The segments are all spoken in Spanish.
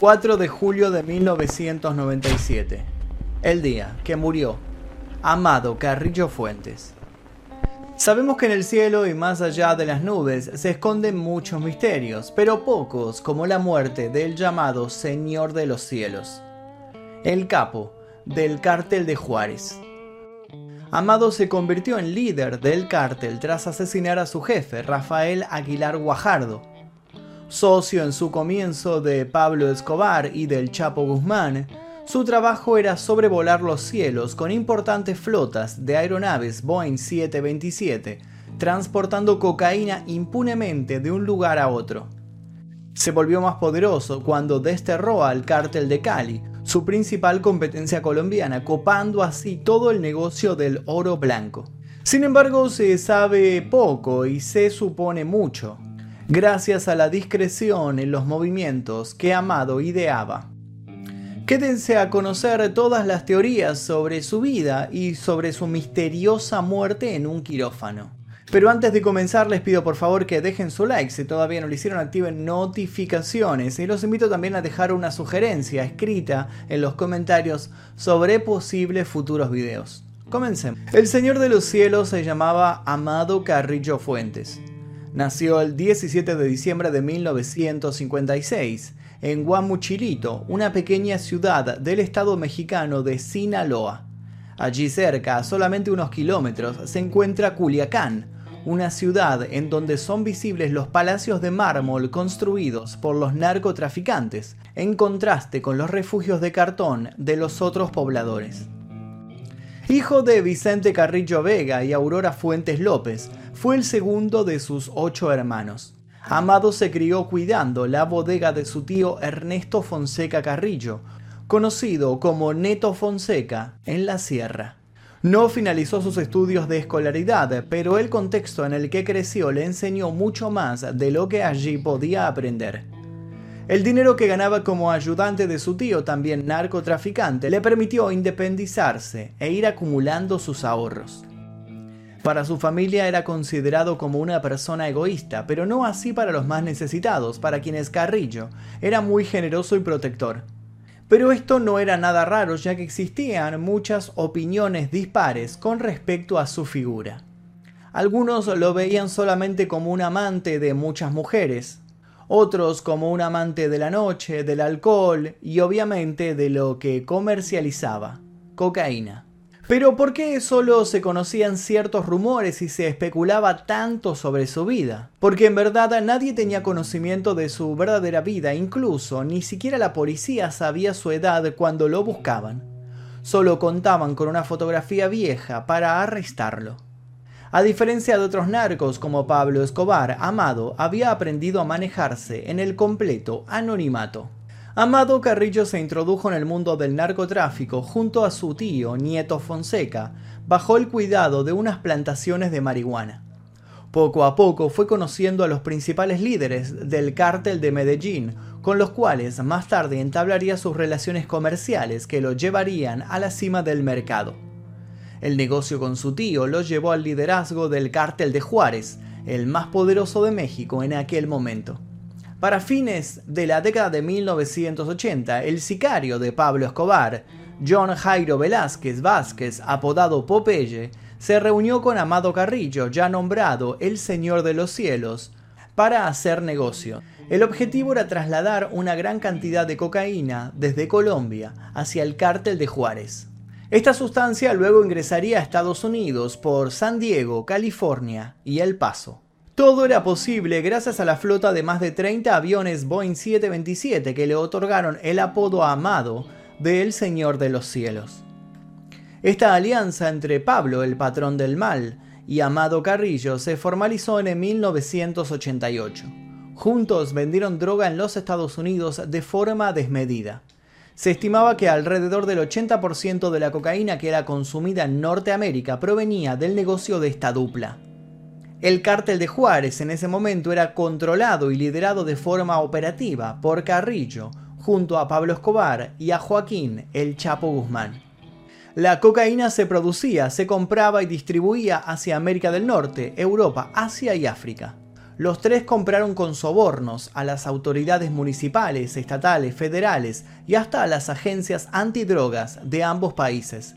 4 de julio de 1997. El día que murió Amado Carrillo Fuentes. Sabemos que en el cielo y más allá de las nubes se esconden muchos misterios, pero pocos como la muerte del llamado Señor de los Cielos, el capo del cártel de Juárez. Amado se convirtió en líder del cártel tras asesinar a su jefe, Rafael Aguilar Guajardo, socio en su comienzo de Pablo Escobar y del Chapo Guzmán, su trabajo era sobrevolar los cielos con importantes flotas de aeronaves Boeing 727, transportando cocaína impunemente de un lugar a otro. Se volvió más poderoso cuando desterró al cártel de Cali, su principal competencia colombiana, copando así todo el negocio del oro blanco. Sin embargo, se sabe poco y se supone mucho gracias a la discreción en los movimientos que Amado ideaba. Quédense a conocer todas las teorías sobre su vida y sobre su misteriosa muerte en un quirófano. Pero antes de comenzar les pido por favor que dejen su like si todavía no lo hicieron, activen notificaciones y los invito también a dejar una sugerencia escrita en los comentarios sobre posibles futuros videos. Comencemos. El Señor de los Cielos se llamaba Amado Carrillo Fuentes. Nació el 17 de diciembre de 1956 en Guamuchilito, una pequeña ciudad del estado mexicano de Sinaloa. Allí cerca, solamente unos kilómetros, se encuentra Culiacán, una ciudad en donde son visibles los palacios de mármol construidos por los narcotraficantes, en contraste con los refugios de cartón de los otros pobladores. Hijo de Vicente Carrillo Vega y Aurora Fuentes López, fue el segundo de sus ocho hermanos. Amado se crió cuidando la bodega de su tío Ernesto Fonseca Carrillo, conocido como Neto Fonseca, en la sierra. No finalizó sus estudios de escolaridad, pero el contexto en el que creció le enseñó mucho más de lo que allí podía aprender. El dinero que ganaba como ayudante de su tío, también narcotraficante, le permitió independizarse e ir acumulando sus ahorros. Para su familia era considerado como una persona egoísta, pero no así para los más necesitados, para quienes Carrillo era muy generoso y protector. Pero esto no era nada raro ya que existían muchas opiniones dispares con respecto a su figura. Algunos lo veían solamente como un amante de muchas mujeres, otros como un amante de la noche, del alcohol y obviamente de lo que comercializaba, cocaína. Pero ¿por qué solo se conocían ciertos rumores y se especulaba tanto sobre su vida? Porque en verdad nadie tenía conocimiento de su verdadera vida, incluso ni siquiera la policía sabía su edad cuando lo buscaban. Solo contaban con una fotografía vieja para arrestarlo. A diferencia de otros narcos como Pablo Escobar, Amado había aprendido a manejarse en el completo anonimato. Amado Carrillo se introdujo en el mundo del narcotráfico junto a su tío, Nieto Fonseca, bajo el cuidado de unas plantaciones de marihuana. Poco a poco fue conociendo a los principales líderes del cártel de Medellín, con los cuales más tarde entablaría sus relaciones comerciales que lo llevarían a la cima del mercado. El negocio con su tío lo llevó al liderazgo del cártel de Juárez, el más poderoso de México en aquel momento. Para fines de la década de 1980, el sicario de Pablo Escobar, John Jairo Velázquez Vázquez, apodado Popeye, se reunió con Amado Carrillo, ya nombrado el Señor de los Cielos, para hacer negocio. El objetivo era trasladar una gran cantidad de cocaína desde Colombia hacia el cártel de Juárez. Esta sustancia luego ingresaría a Estados Unidos por San Diego, California y El Paso. Todo era posible gracias a la flota de más de 30 aviones Boeing 727 que le otorgaron el apodo Amado de El Señor de los Cielos. Esta alianza entre Pablo, el patrón del mal, y Amado Carrillo se formalizó en 1988. Juntos vendieron droga en los Estados Unidos de forma desmedida. Se estimaba que alrededor del 80% de la cocaína que era consumida en Norteamérica provenía del negocio de esta dupla. El cártel de Juárez en ese momento era controlado y liderado de forma operativa por Carrillo, junto a Pablo Escobar y a Joaquín El Chapo Guzmán. La cocaína se producía, se compraba y distribuía hacia América del Norte, Europa, Asia y África. Los tres compraron con sobornos a las autoridades municipales, estatales, federales y hasta a las agencias antidrogas de ambos países.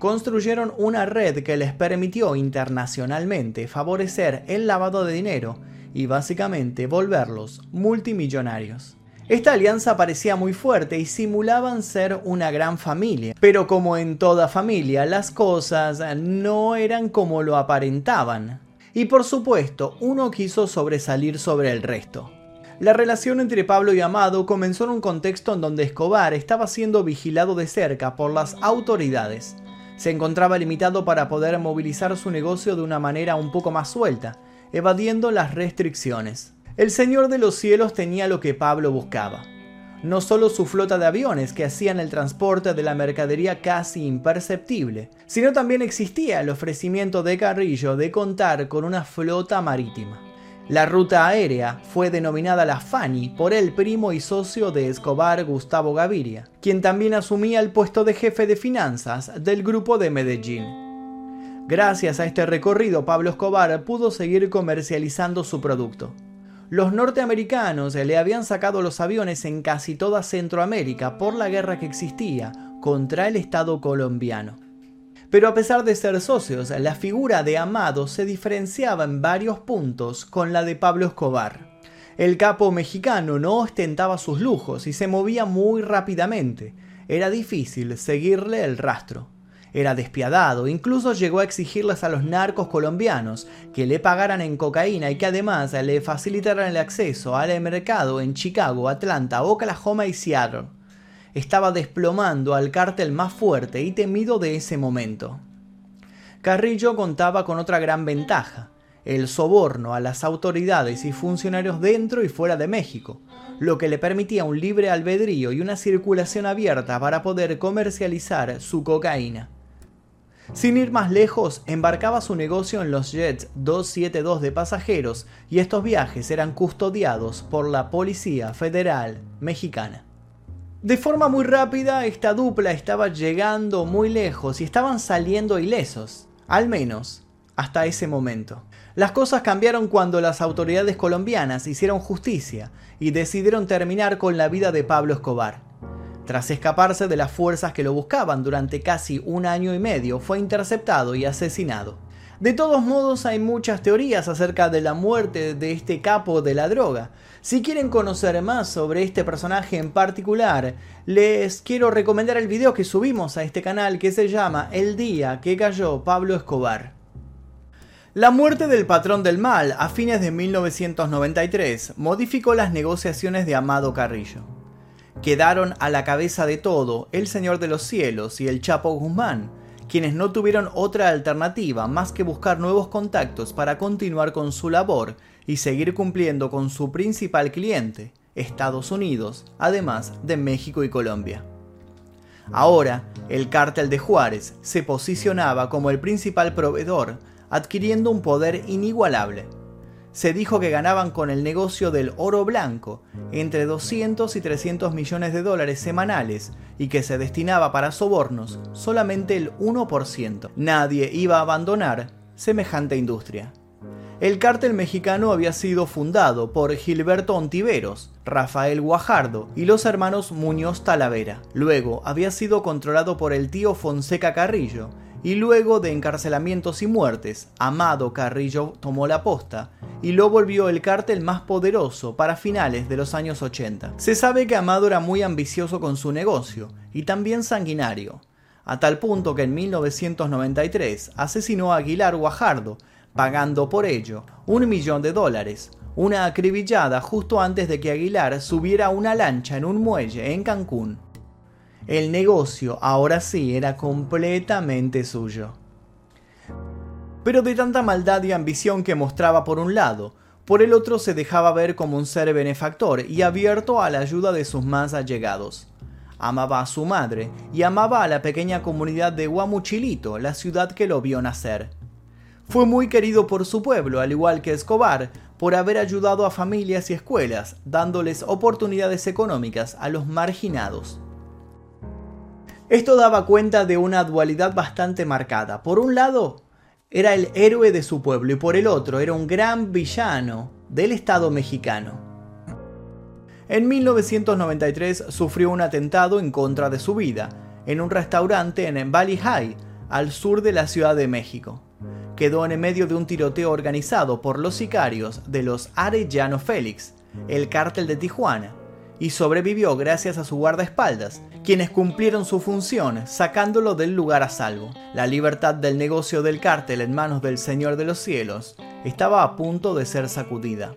Construyeron una red que les permitió internacionalmente favorecer el lavado de dinero y básicamente volverlos multimillonarios. Esta alianza parecía muy fuerte y simulaban ser una gran familia, pero como en toda familia las cosas no eran como lo aparentaban y por supuesto uno quiso sobresalir sobre el resto. La relación entre Pablo y Amado comenzó en un contexto en donde Escobar estaba siendo vigilado de cerca por las autoridades. Se encontraba limitado para poder movilizar su negocio de una manera un poco más suelta, evadiendo las restricciones. El Señor de los Cielos tenía lo que Pablo buscaba, no solo su flota de aviones que hacían el transporte de la mercadería casi imperceptible, sino también existía el ofrecimiento de Carrillo de contar con una flota marítima. La ruta aérea fue denominada la Fani por el primo y socio de Escobar Gustavo Gaviria, quien también asumía el puesto de jefe de finanzas del grupo de Medellín. Gracias a este recorrido, Pablo Escobar pudo seguir comercializando su producto. Los norteamericanos le habían sacado los aviones en casi toda Centroamérica por la guerra que existía contra el Estado colombiano. Pero a pesar de ser socios, la figura de Amado se diferenciaba en varios puntos con la de Pablo Escobar. El capo mexicano no ostentaba sus lujos y se movía muy rápidamente. Era difícil seguirle el rastro. Era despiadado, incluso llegó a exigirles a los narcos colombianos que le pagaran en cocaína y que además le facilitaran el acceso al mercado en Chicago, Atlanta, Oklahoma y Seattle. Estaba desplomando al cártel más fuerte y temido de ese momento. Carrillo contaba con otra gran ventaja, el soborno a las autoridades y funcionarios dentro y fuera de México, lo que le permitía un libre albedrío y una circulación abierta para poder comercializar su cocaína. Sin ir más lejos, embarcaba su negocio en los Jets 272 de pasajeros y estos viajes eran custodiados por la Policía Federal Mexicana. De forma muy rápida, esta dupla estaba llegando muy lejos y estaban saliendo ilesos, al menos hasta ese momento. Las cosas cambiaron cuando las autoridades colombianas hicieron justicia y decidieron terminar con la vida de Pablo Escobar. Tras escaparse de las fuerzas que lo buscaban durante casi un año y medio, fue interceptado y asesinado. De todos modos, hay muchas teorías acerca de la muerte de este capo de la droga. Si quieren conocer más sobre este personaje en particular, les quiero recomendar el video que subimos a este canal que se llama El día que cayó Pablo Escobar. La muerte del patrón del mal a fines de 1993 modificó las negociaciones de Amado Carrillo quedaron a la cabeza de todo el Señor de los Cielos y el Chapo Guzmán, quienes no tuvieron otra alternativa más que buscar nuevos contactos para continuar con su labor y seguir cumpliendo con su principal cliente, Estados Unidos, además de México y Colombia. Ahora, el cártel de Juárez se posicionaba como el principal proveedor, adquiriendo un poder inigualable se dijo que ganaban con el negocio del oro blanco entre 200 y 300 millones de dólares semanales y que se destinaba para sobornos solamente el 1%. Nadie iba a abandonar semejante industria. El cártel mexicano había sido fundado por Gilberto Ontiveros, Rafael Guajardo y los hermanos Muñoz Talavera. Luego había sido controlado por el tío Fonseca Carrillo y luego de encarcelamientos y muertes, Amado Carrillo tomó la posta y lo volvió el cártel más poderoso para finales de los años 80. Se sabe que Amado era muy ambicioso con su negocio y también sanguinario, a tal punto que en 1993 asesinó a Aguilar Guajardo, pagando por ello un millón de dólares, una acribillada justo antes de que Aguilar subiera una lancha en un muelle en Cancún el negocio ahora sí era completamente suyo. Pero de tanta maldad y ambición que mostraba por un lado, por el otro se dejaba ver como un ser benefactor y abierto a la ayuda de sus más allegados. Amaba a su madre y amaba a la pequeña comunidad de Guamuchilito, la ciudad que lo vio nacer. Fue muy querido por su pueblo, al igual que Escobar, por haber ayudado a familias y escuelas, dándoles oportunidades económicas a los marginados. Esto daba cuenta de una dualidad bastante marcada. Por un lado, era el héroe de su pueblo y por el otro era un gran villano del Estado mexicano. En 1993 sufrió un atentado en contra de su vida en un restaurante en Valley High, al sur de la Ciudad de México. Quedó en medio de un tiroteo organizado por los sicarios de los Arellano Félix, el cártel de Tijuana, y sobrevivió gracias a su guardaespaldas, quienes cumplieron su función sacándolo del lugar a salvo. La libertad del negocio del cártel en manos del Señor de los Cielos estaba a punto de ser sacudida.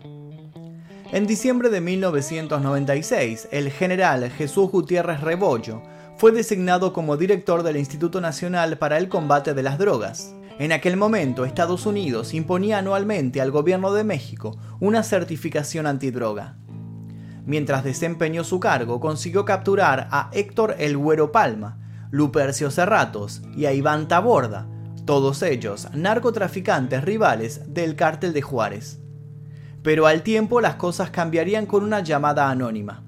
En diciembre de 1996, el general Jesús Gutiérrez Rebollo fue designado como director del Instituto Nacional para el Combate de las Drogas. En aquel momento, Estados Unidos imponía anualmente al gobierno de México una certificación antidroga. Mientras desempeñó su cargo, consiguió capturar a Héctor El Güero Palma, Lupercio Cerratos y a Iván Taborda, todos ellos narcotraficantes rivales del cártel de Juárez. Pero al tiempo las cosas cambiarían con una llamada anónima.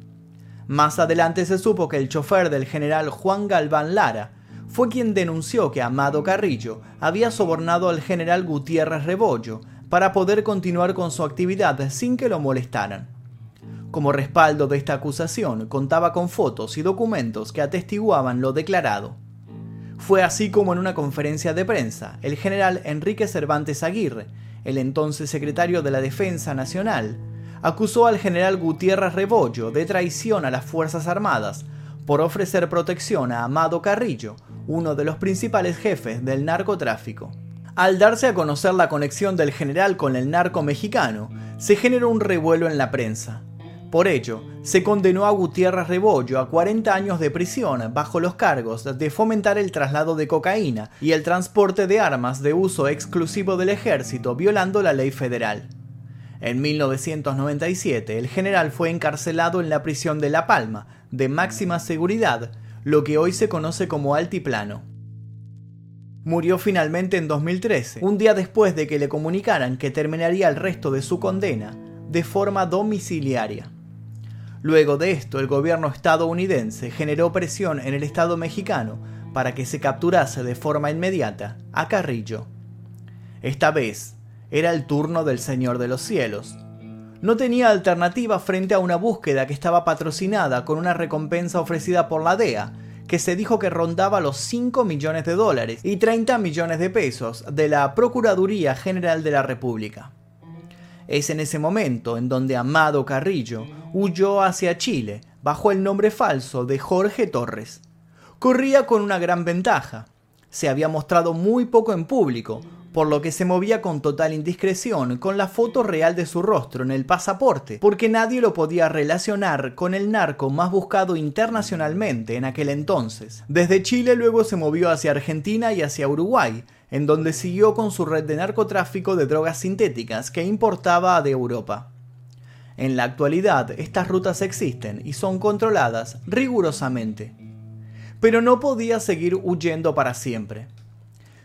Más adelante se supo que el chofer del general Juan Galván Lara fue quien denunció que Amado Carrillo había sobornado al general Gutiérrez Rebollo para poder continuar con su actividad sin que lo molestaran. Como respaldo de esta acusación contaba con fotos y documentos que atestiguaban lo declarado. Fue así como en una conferencia de prensa, el general Enrique Cervantes Aguirre, el entonces secretario de la Defensa Nacional, acusó al general Gutiérrez Rebollo de traición a las Fuerzas Armadas por ofrecer protección a Amado Carrillo, uno de los principales jefes del narcotráfico. Al darse a conocer la conexión del general con el narco mexicano, se generó un revuelo en la prensa. Por ello, se condenó a Gutiérrez Rebollo a 40 años de prisión bajo los cargos de fomentar el traslado de cocaína y el transporte de armas de uso exclusivo del ejército violando la ley federal. En 1997, el general fue encarcelado en la prisión de La Palma, de máxima seguridad, lo que hoy se conoce como Altiplano. Murió finalmente en 2013, un día después de que le comunicaran que terminaría el resto de su condena de forma domiciliaria. Luego de esto, el gobierno estadounidense generó presión en el Estado mexicano para que se capturase de forma inmediata a Carrillo. Esta vez, era el turno del Señor de los Cielos. No tenía alternativa frente a una búsqueda que estaba patrocinada con una recompensa ofrecida por la DEA, que se dijo que rondaba los 5 millones de dólares y 30 millones de pesos de la Procuraduría General de la República. Es en ese momento en donde Amado Carrillo huyó hacia Chile bajo el nombre falso de Jorge Torres. Corría con una gran ventaja. Se había mostrado muy poco en público, por lo que se movía con total indiscreción con la foto real de su rostro en el pasaporte, porque nadie lo podía relacionar con el narco más buscado internacionalmente en aquel entonces. Desde Chile luego se movió hacia Argentina y hacia Uruguay, en donde siguió con su red de narcotráfico de drogas sintéticas que importaba de Europa. En la actualidad estas rutas existen y son controladas rigurosamente. Pero no podía seguir huyendo para siempre.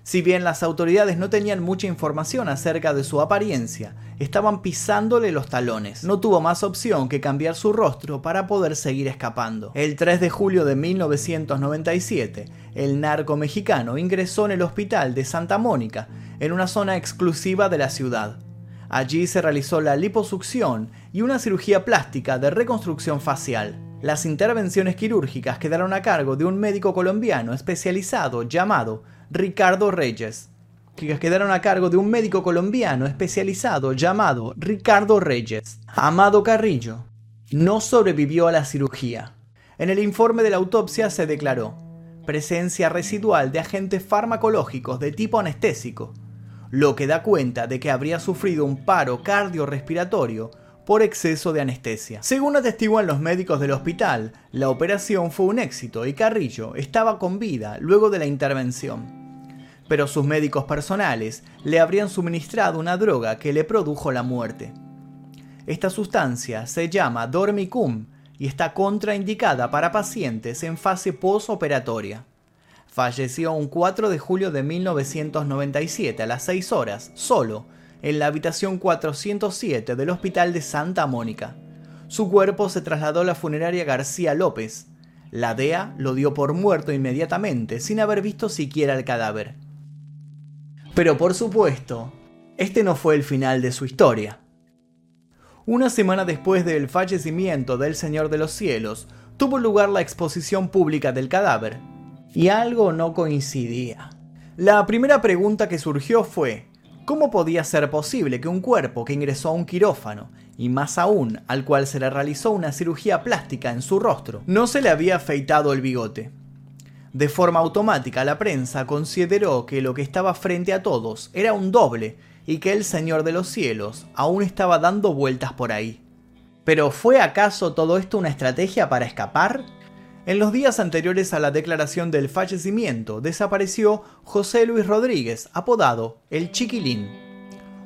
Si bien las autoridades no tenían mucha información acerca de su apariencia, estaban pisándole los talones. No tuvo más opción que cambiar su rostro para poder seguir escapando. El 3 de julio de 1997, el narco mexicano ingresó en el hospital de Santa Mónica, en una zona exclusiva de la ciudad. Allí se realizó la liposucción y una cirugía plástica de reconstrucción facial. Las intervenciones quirúrgicas quedaron a cargo de un médico colombiano especializado llamado Ricardo Reyes, que quedaron a cargo de un médico colombiano especializado llamado Ricardo Reyes. Amado Carrillo no sobrevivió a la cirugía. En el informe de la autopsia se declaró presencia residual de agentes farmacológicos de tipo anestésico, lo que da cuenta de que habría sufrido un paro cardiorrespiratorio por exceso de anestesia. Según atestiguan los médicos del hospital, la operación fue un éxito y Carrillo estaba con vida luego de la intervención. Pero sus médicos personales le habrían suministrado una droga que le produjo la muerte. Esta sustancia se llama Dormicum y está contraindicada para pacientes en fase postoperatoria. Falleció un 4 de julio de 1997 a las 6 horas, solo, en la habitación 407 del Hospital de Santa Mónica. Su cuerpo se trasladó a la funeraria García López. La DEA lo dio por muerto inmediatamente, sin haber visto siquiera el cadáver. Pero por supuesto, este no fue el final de su historia. Una semana después del fallecimiento del Señor de los Cielos, tuvo lugar la exposición pública del cadáver. Y algo no coincidía. La primera pregunta que surgió fue, ¿cómo podía ser posible que un cuerpo que ingresó a un quirófano, y más aún al cual se le realizó una cirugía plástica en su rostro, no se le había afeitado el bigote? De forma automática la prensa consideró que lo que estaba frente a todos era un doble y que el Señor de los cielos aún estaba dando vueltas por ahí. Pero ¿fue acaso todo esto una estrategia para escapar? En los días anteriores a la declaración del fallecimiento desapareció José Luis Rodríguez, apodado El Chiquilín,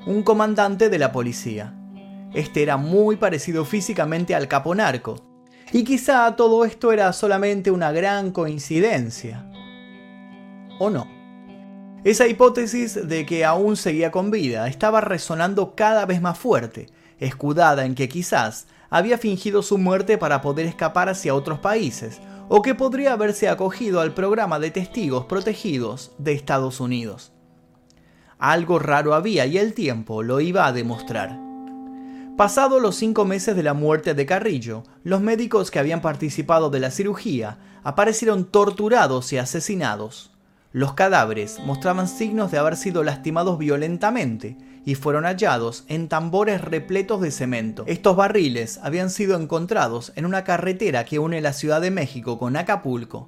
un comandante de la policía. Este era muy parecido físicamente al capo narco, y quizá todo esto era solamente una gran coincidencia. ¿O no? Esa hipótesis de que aún seguía con vida estaba resonando cada vez más fuerte, escudada en que quizás había fingido su muerte para poder escapar hacia otros países, o que podría haberse acogido al programa de testigos protegidos de Estados Unidos. Algo raro había y el tiempo lo iba a demostrar. Pasados los cinco meses de la muerte de Carrillo, los médicos que habían participado de la cirugía aparecieron torturados y asesinados. Los cadáveres mostraban signos de haber sido lastimados violentamente y fueron hallados en tambores repletos de cemento. Estos barriles habían sido encontrados en una carretera que une la Ciudad de México con Acapulco.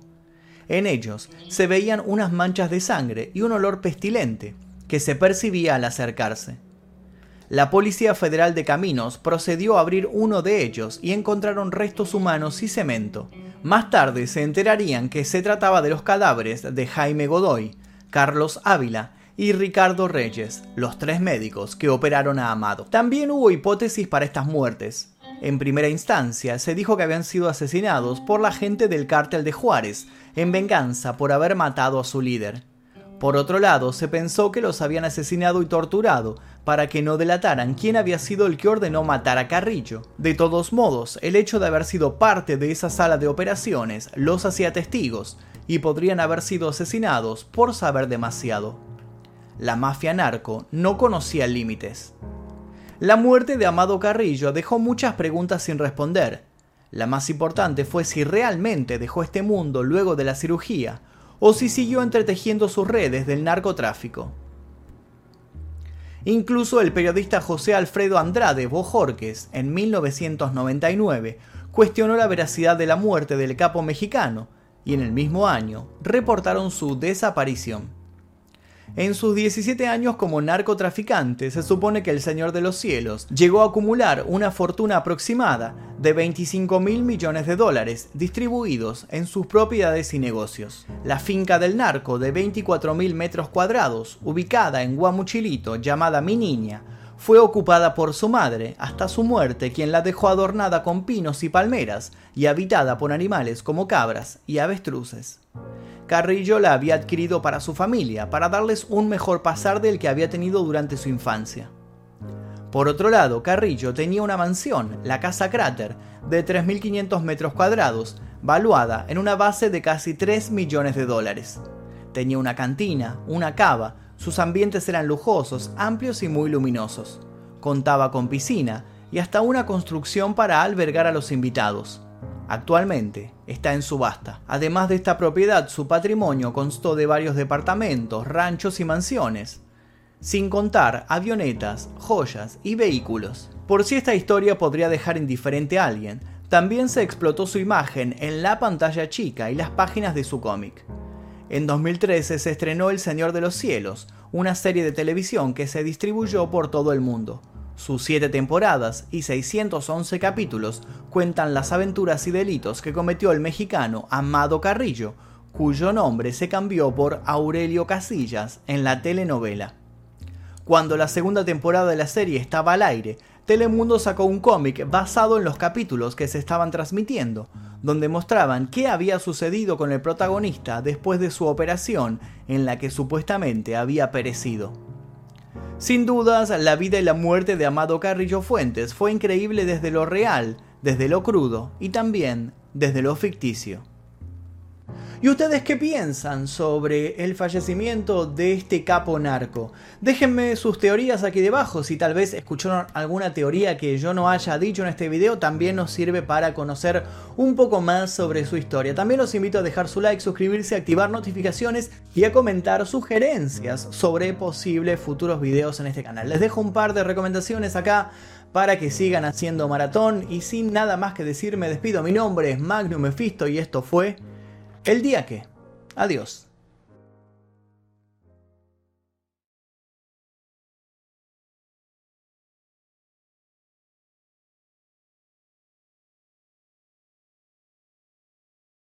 En ellos se veían unas manchas de sangre y un olor pestilente que se percibía al acercarse. La Policía Federal de Caminos procedió a abrir uno de ellos y encontraron restos humanos y cemento. Más tarde se enterarían que se trataba de los cadáveres de Jaime Godoy, Carlos Ávila y Ricardo Reyes, los tres médicos que operaron a Amado. También hubo hipótesis para estas muertes. En primera instancia, se dijo que habían sido asesinados por la gente del cártel de Juárez, en venganza por haber matado a su líder. Por otro lado, se pensó que los habían asesinado y torturado para que no delataran quién había sido el que ordenó matar a Carrillo. De todos modos, el hecho de haber sido parte de esa sala de operaciones los hacía testigos y podrían haber sido asesinados por saber demasiado la mafia narco no conocía límites. La muerte de Amado Carrillo dejó muchas preguntas sin responder. La más importante fue si realmente dejó este mundo luego de la cirugía o si siguió entretejiendo sus redes del narcotráfico. Incluso el periodista José Alfredo Andrade Bojorques, en 1999, cuestionó la veracidad de la muerte del capo mexicano y en el mismo año reportaron su desaparición. En sus 17 años como narcotraficante, se supone que el Señor de los Cielos llegó a acumular una fortuna aproximada de 25 mil millones de dólares distribuidos en sus propiedades y negocios. La finca del narco de 24 mil metros cuadrados, ubicada en Guamuchilito, llamada Mi Niña, fue ocupada por su madre hasta su muerte, quien la dejó adornada con pinos y palmeras y habitada por animales como cabras y avestruces. Carrillo la había adquirido para su familia, para darles un mejor pasar del que había tenido durante su infancia. Por otro lado, Carrillo tenía una mansión, la Casa Cráter, de 3.500 metros cuadrados, valuada en una base de casi 3 millones de dólares. Tenía una cantina, una cava, sus ambientes eran lujosos, amplios y muy luminosos. Contaba con piscina y hasta una construcción para albergar a los invitados. Actualmente está en subasta. Además de esta propiedad, su patrimonio constó de varios departamentos, ranchos y mansiones, sin contar avionetas, joyas y vehículos. Por si esta historia podría dejar indiferente a alguien, también se explotó su imagen en la pantalla chica y las páginas de su cómic. En 2013 se estrenó El Señor de los Cielos, una serie de televisión que se distribuyó por todo el mundo. Sus siete temporadas y 611 capítulos cuentan las aventuras y delitos que cometió el mexicano Amado Carrillo, cuyo nombre se cambió por Aurelio Casillas en la telenovela. Cuando la segunda temporada de la serie estaba al aire, Telemundo sacó un cómic basado en los capítulos que se estaban transmitiendo, donde mostraban qué había sucedido con el protagonista después de su operación en la que supuestamente había perecido. Sin dudas, la vida y la muerte de Amado Carrillo Fuentes fue increíble desde lo real, desde lo crudo y también desde lo ficticio. ¿Y ustedes qué piensan sobre el fallecimiento de este capo narco? Déjenme sus teorías aquí debajo, si tal vez escucharon alguna teoría que yo no haya dicho en este video, también nos sirve para conocer un poco más sobre su historia. También los invito a dejar su like, suscribirse, activar notificaciones y a comentar sugerencias sobre posibles futuros videos en este canal. Les dejo un par de recomendaciones acá para que sigan haciendo maratón y sin nada más que decir me despido. Mi nombre es Magnum Mephisto y esto fue el día que. Adiós.